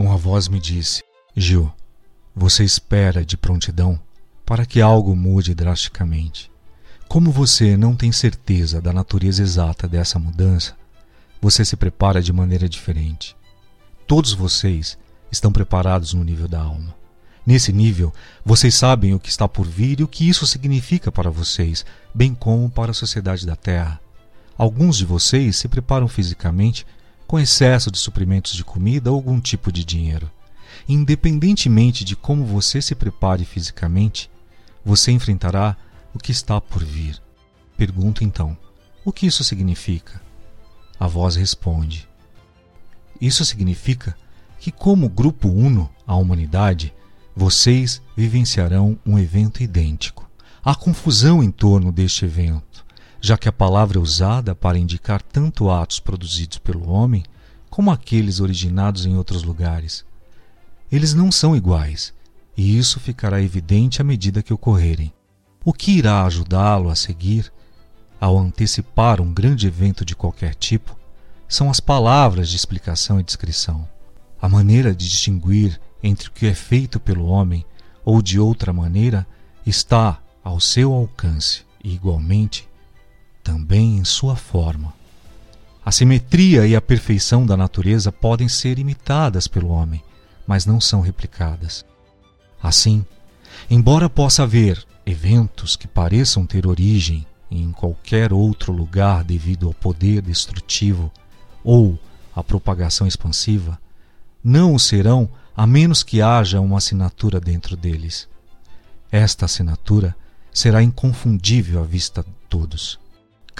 Uma voz me disse: Gil, você espera de prontidão para que algo mude drasticamente. Como você não tem certeza da natureza exata dessa mudança, você se prepara de maneira diferente. Todos vocês estão preparados no nível da alma. Nesse nível, vocês sabem o que está por vir e o que isso significa para vocês, bem como para a sociedade da Terra. Alguns de vocês se preparam fisicamente com excesso de suprimentos de comida ou algum tipo de dinheiro. Independentemente de como você se prepare fisicamente, você enfrentará o que está por vir. Pergunto então: o que isso significa? A voz responde: Isso significa que, como grupo uno à humanidade, vocês vivenciarão um evento idêntico. Há confusão em torno deste evento já que a palavra é usada para indicar tanto atos produzidos pelo homem como aqueles originados em outros lugares. Eles não são iguais, e isso ficará evidente à medida que ocorrerem. O que irá ajudá-lo a seguir, ao antecipar um grande evento de qualquer tipo, são as palavras de explicação e descrição. A maneira de distinguir entre o que é feito pelo homem ou de outra maneira está ao seu alcance e, igualmente, também em sua forma. A simetria e a perfeição da natureza podem ser imitadas pelo homem, mas não são replicadas. Assim, embora possa haver eventos que pareçam ter origem em qualquer outro lugar devido ao poder destrutivo ou à propagação expansiva, não o serão a menos que haja uma assinatura dentro deles. Esta assinatura será inconfundível à vista de todos.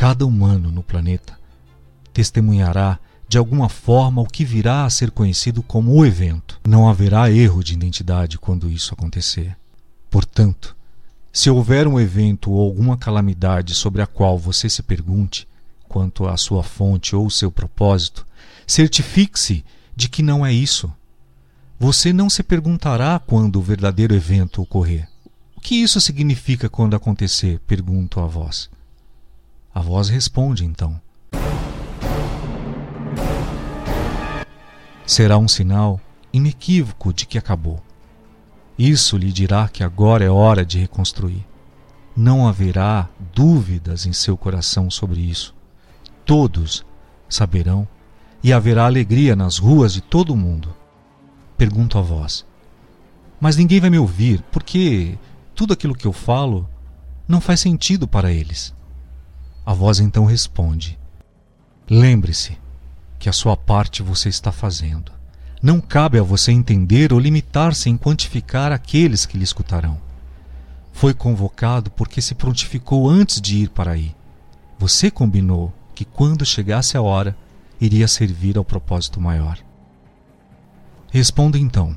Cada humano no planeta testemunhará de alguma forma o que virá a ser conhecido como o evento. Não haverá erro de identidade quando isso acontecer. Portanto, se houver um evento ou alguma calamidade sobre a qual você se pergunte quanto à sua fonte ou seu propósito, certifique-se de que não é isso. Você não se perguntará quando o verdadeiro evento ocorrer. O que isso significa quando acontecer? Pergunto a vós. A voz responde então: Será um sinal inequívoco de que acabou. Isso lhe dirá que agora é hora de reconstruir. Não haverá dúvidas em seu coração sobre isso. Todos saberão e haverá alegria nas ruas de todo o mundo. Pergunto a vós: Mas ninguém vai me ouvir, porque tudo aquilo que eu falo não faz sentido para eles. A voz então responde: Lembre-se que a sua parte você está fazendo. Não cabe a você entender ou limitar-se em quantificar aqueles que lhe escutarão. Foi convocado porque se prontificou antes de ir para aí. Você combinou que quando chegasse a hora, iria servir ao propósito maior. Responda então: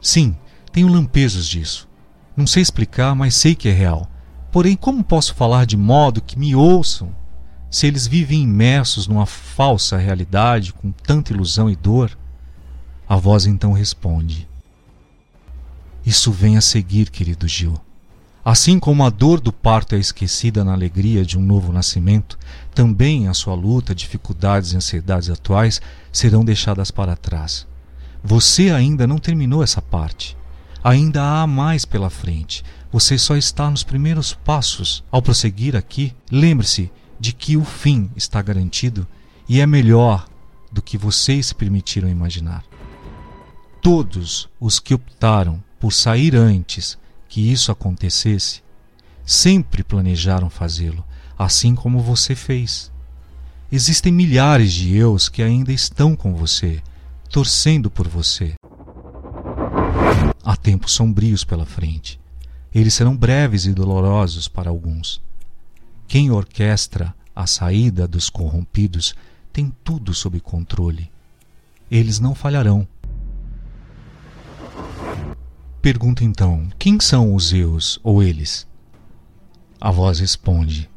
Sim, tenho lampejos disso. Não sei explicar, mas sei que é real. Porém, como posso falar de modo que me ouçam se eles vivem imersos numa falsa realidade com tanta ilusão e dor? A voz então responde: Isso vem a seguir, querido Gil. Assim como a dor do parto é esquecida na alegria de um novo nascimento, também a sua luta, dificuldades e ansiedades atuais serão deixadas para trás. Você ainda não terminou essa parte. Ainda há mais pela frente. Você só está nos primeiros passos. Ao prosseguir aqui, lembre-se de que o fim está garantido e é melhor do que vocês se permitiram imaginar. Todos os que optaram por sair antes que isso acontecesse sempre planejaram fazê-lo, assim como você fez. Existem milhares de eus que ainda estão com você, torcendo por você. Há tempos sombrios pela frente eles serão breves e dolorosos para alguns. Quem orquestra a saída dos corrompidos tem tudo sob controle. Eles não falharão. Pergunta então: quem são os eus ou eles? A voz responde: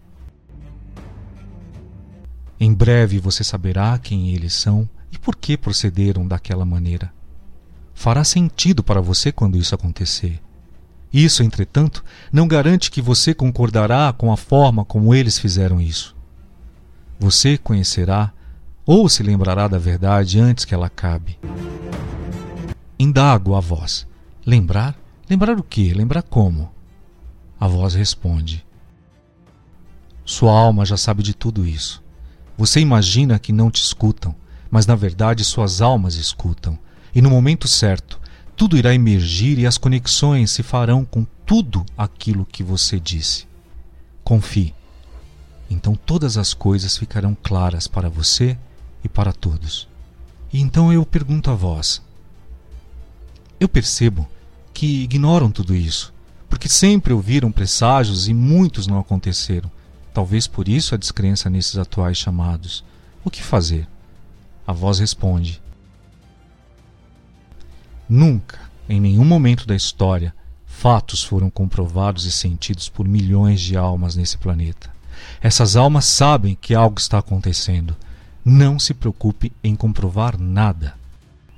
Em breve você saberá quem eles são e por que procederam daquela maneira. Fará sentido para você quando isso acontecer. Isso, entretanto, não garante que você concordará com a forma como eles fizeram isso. Você conhecerá ou se lembrará da verdade antes que ela acabe. Indago a voz: Lembrar? Lembrar o quê? Lembrar como? A voz responde: Sua alma já sabe de tudo isso. Você imagina que não te escutam, mas na verdade suas almas escutam. E no momento certo, tudo irá emergir e as conexões se farão com tudo aquilo que você disse. Confie. Então todas as coisas ficarão claras para você e para todos. E então eu pergunto a vós: Eu percebo que ignoram tudo isso, porque sempre ouviram presságios e muitos não aconteceram. Talvez por isso a descrença nesses atuais chamados. O que fazer? A voz responde: Nunca, em nenhum momento da história, fatos foram comprovados e sentidos por milhões de almas nesse planeta. Essas almas sabem que algo está acontecendo. Não se preocupe em comprovar nada.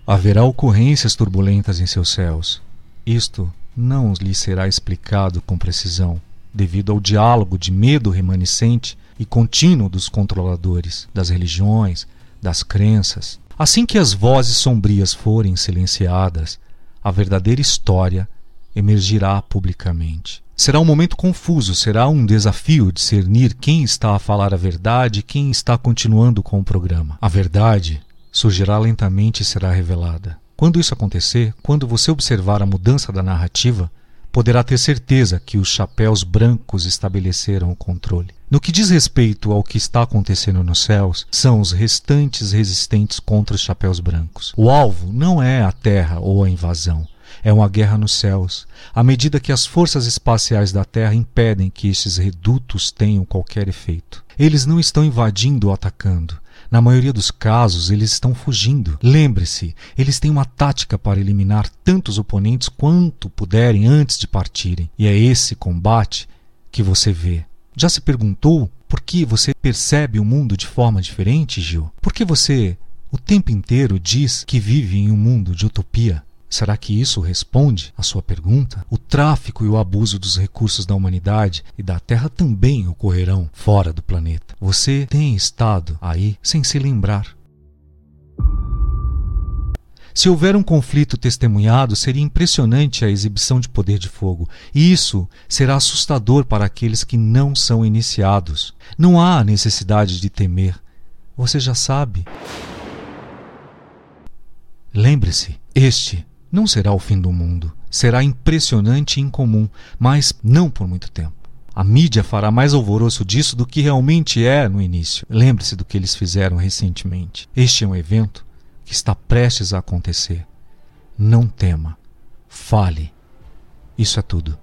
Haverá ocorrências turbulentas em seus céus. Isto não lhe será explicado com precisão, devido ao diálogo de medo remanescente e contínuo dos controladores, das religiões, das crenças. Assim que as vozes sombrias forem silenciadas, a verdadeira história emergirá publicamente. Será um momento confuso, será um desafio discernir quem está a falar a verdade e quem está continuando com o programa. A verdade surgirá lentamente e será revelada. Quando isso acontecer, quando você observar a mudança da narrativa, poderá ter certeza que os chapéus brancos estabeleceram o controle. No que diz respeito ao que está acontecendo nos céus, são os restantes resistentes contra os chapéus brancos. O alvo não é a Terra ou a invasão, é uma guerra nos céus, à medida que as forças espaciais da Terra impedem que estes redutos tenham qualquer efeito. Eles não estão invadindo ou atacando. Na maioria dos casos, eles estão fugindo. Lembre-se, eles têm uma tática para eliminar tantos oponentes quanto puderem antes de partirem. E é esse combate que você vê. Já se perguntou por que você percebe o mundo de forma diferente, Gil? Por que você o tempo inteiro diz que vive em um mundo de utopia? Será que isso responde à sua pergunta? O tráfico e o abuso dos recursos da humanidade e da Terra também ocorrerão fora do planeta. Você tem estado aí sem se lembrar. Se houver um conflito testemunhado, seria impressionante a exibição de poder de fogo, e isso será assustador para aqueles que não são iniciados. Não há necessidade de temer. Você já sabe. Lembre-se, este não será o fim do mundo. Será impressionante e incomum, mas não por muito tempo. A mídia fará mais alvoroço disso do que realmente é no início. Lembre-se do que eles fizeram recentemente. Este é um evento que está prestes a acontecer. Não tema. Fale. Isso é tudo.